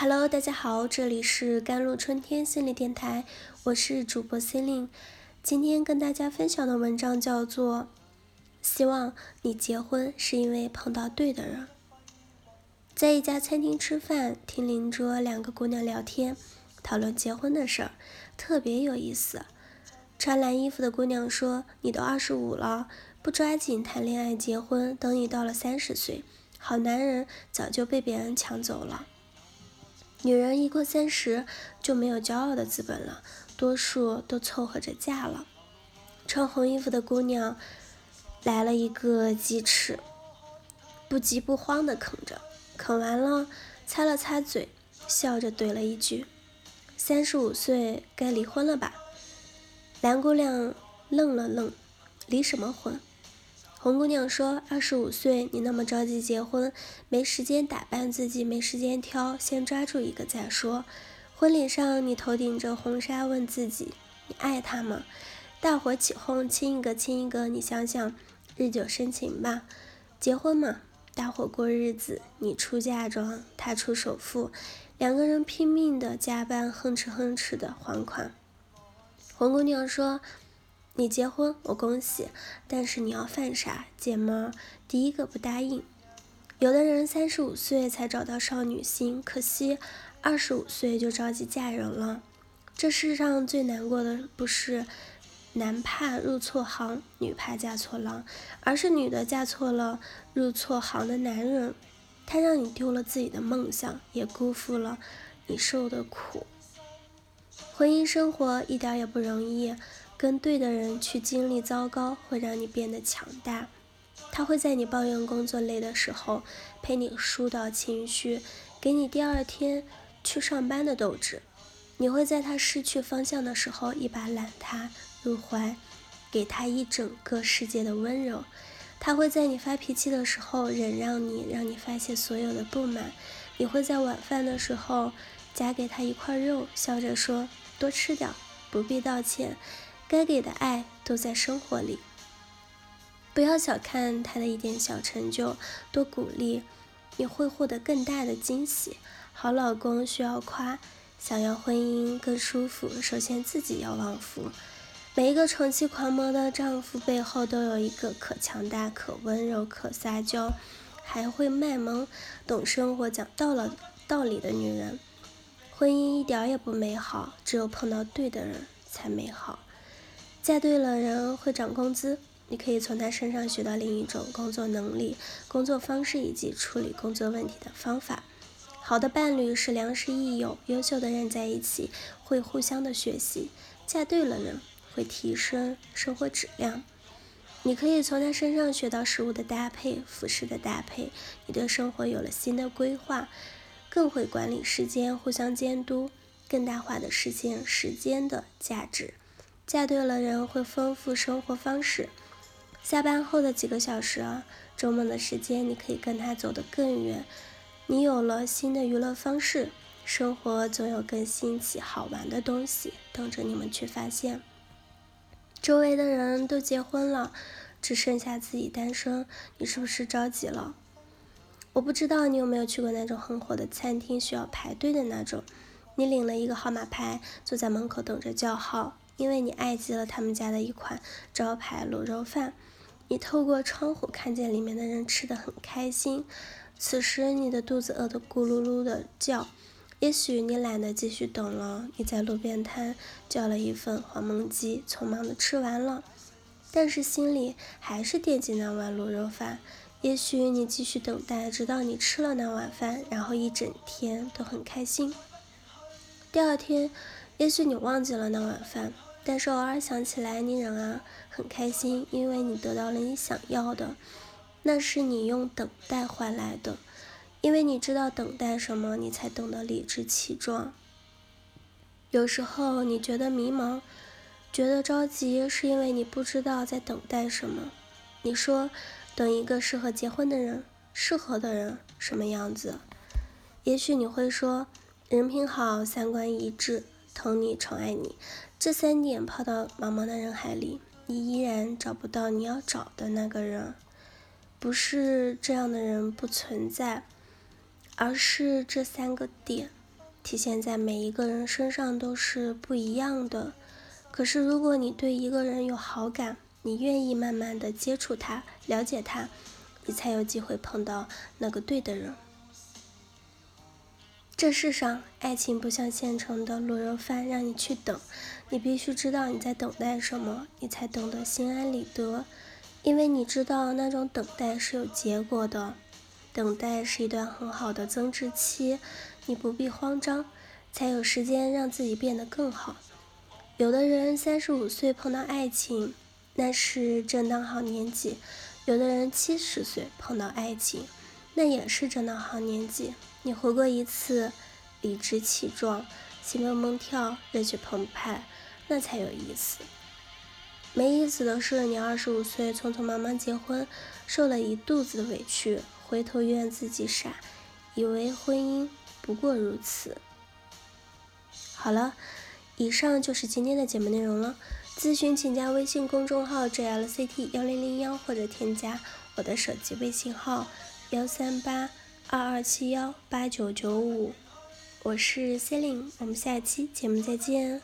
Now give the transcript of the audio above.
Hello，大家好，这里是甘露春天心理电台，我是主播 c e l i n 今天跟大家分享的文章叫做《希望你结婚是因为碰到对的人》。在一家餐厅吃饭，听邻桌两个姑娘聊天，讨论结婚的事儿，特别有意思。穿蓝衣服的姑娘说：“你都二十五了，不抓紧谈恋爱结婚，等你到了三十岁，好男人早就被别人抢走了。”女人一过三十就没有骄傲的资本了，多数都凑合着嫁了。穿红衣服的姑娘来了一个鸡翅，不急不慌地啃着，啃完了擦了擦嘴，笑着怼了一句：“三十五岁该离婚了吧？”蓝姑娘愣了愣：“离什么婚？”红姑娘说：“二十五岁，你那么着急结婚，没时间打扮自己，没时间挑，先抓住一个再说。婚礼上，你头顶着红纱，问自己：你爱他吗？大伙起哄，亲一个亲一个，你想想，日久生情吧。结婚嘛，大伙过日子，你出嫁妆，他出首付，两个人拼命的加班，哼哧哼哧的还款。”红姑娘说。你结婚，我恭喜，但是你要犯傻，姐们儿第一个不答应。有的人三十五岁才找到少女心，可惜二十五岁就着急嫁人了。这世上最难过的不是男怕入错行，女怕嫁错郎，而是女的嫁错了入错行的男人，他让你丢了自己的梦想，也辜负了你受的苦。婚姻生活一点也不容易。跟对的人去经历糟糕，会让你变得强大。他会在你抱怨工作累的时候，陪你疏导情绪，给你第二天去上班的斗志。你会在他失去方向的时候，一把揽他入怀，给他一整个世界的温柔。他会在你发脾气的时候，忍让你，让你发泄所有的不满。你会在晚饭的时候夹给他一块肉，笑着说：“多吃点，不必道歉。”该给的爱都在生活里，不要小看他的一点小成就，多鼓励，你会获得更大的惊喜。好老公需要夸，想要婚姻更舒服，首先自己要旺夫。每一个宠妻狂魔的丈夫背后，都有一个可强大、可温柔、可撒娇，还会卖萌、懂生活、讲道了道理的女人。婚姻一点也不美好，只有碰到对的人才美好。嫁对了人会涨工资，你可以从他身上学到另一种工作能力、工作方式以及处理工作问题的方法。好的伴侣是良师益友，优秀的人在一起会互相的学习。嫁对了人会提升生活质量，你可以从他身上学到食物的搭配、服饰的搭配，你对生活有了新的规划，更会管理时间，互相监督，更大化的实现时间的价值。嫁对了人会丰富生活方式，下班后的几个小时啊，周末的时间，你可以跟他走得更远。你有了新的娱乐方式，生活总有更新奇好玩的东西等着你们去发现。周围的人都结婚了，只剩下自己单身，你是不是着急了？我不知道你有没有去过那种很火的餐厅，需要排队的那种。你领了一个号码牌，坐在门口等着叫号。因为你爱极了他们家的一款招牌卤肉饭，你透过窗户看见里面的人吃的很开心，此时你的肚子饿得咕噜噜的叫。也许你懒得继续等了，你在路边摊叫了一份黄焖鸡，匆忙的吃完了，但是心里还是惦记那碗卤肉饭。也许你继续等待，直到你吃了那碗饭，然后一整天都很开心。第二天，也许你忘记了那碗饭。但是偶尔想起来，你仍然很开心，因为你得到了你想要的，那是你用等待换来的，因为你知道等待什么，你才懂得理直气壮。有时候你觉得迷茫，觉得着急，是因为你不知道在等待什么。你说等一个适合结婚的人，适合的人什么样子？也许你会说，人品好，三观一致。疼你、宠爱你，这三点抛到茫茫的人海里，你依然找不到你要找的那个人。不是这样的人不存在，而是这三个点体现在每一个人身上都是不一样的。可是，如果你对一个人有好感，你愿意慢慢的接触他，了解他，你才有机会碰到那个对的人。这世上，爱情不像现成的卤肉饭，让你去等，你必须知道你在等待什么，你才等得心安理得。因为你知道那种等待是有结果的，等待是一段很好的增值期，你不必慌张，才有时间让自己变得更好。有的人三十五岁碰到爱情，那是正当好年纪；有的人七十岁碰到爱情，那也是正当好年纪。你活过一次，理直气壮，心蹦蹦跳，热血澎湃，那才有意思。没意思的是，你二十五岁匆匆忙忙结婚，受了一肚子的委屈，回头怨自己傻，以为婚姻不过如此。好了，以上就是今天的节目内容了。咨询请加微信公众号 jlct 幺零零幺，或者添加我的手机微信号幺三八二二七幺八九九五。我是 c e l i n e 我们下期节目再见。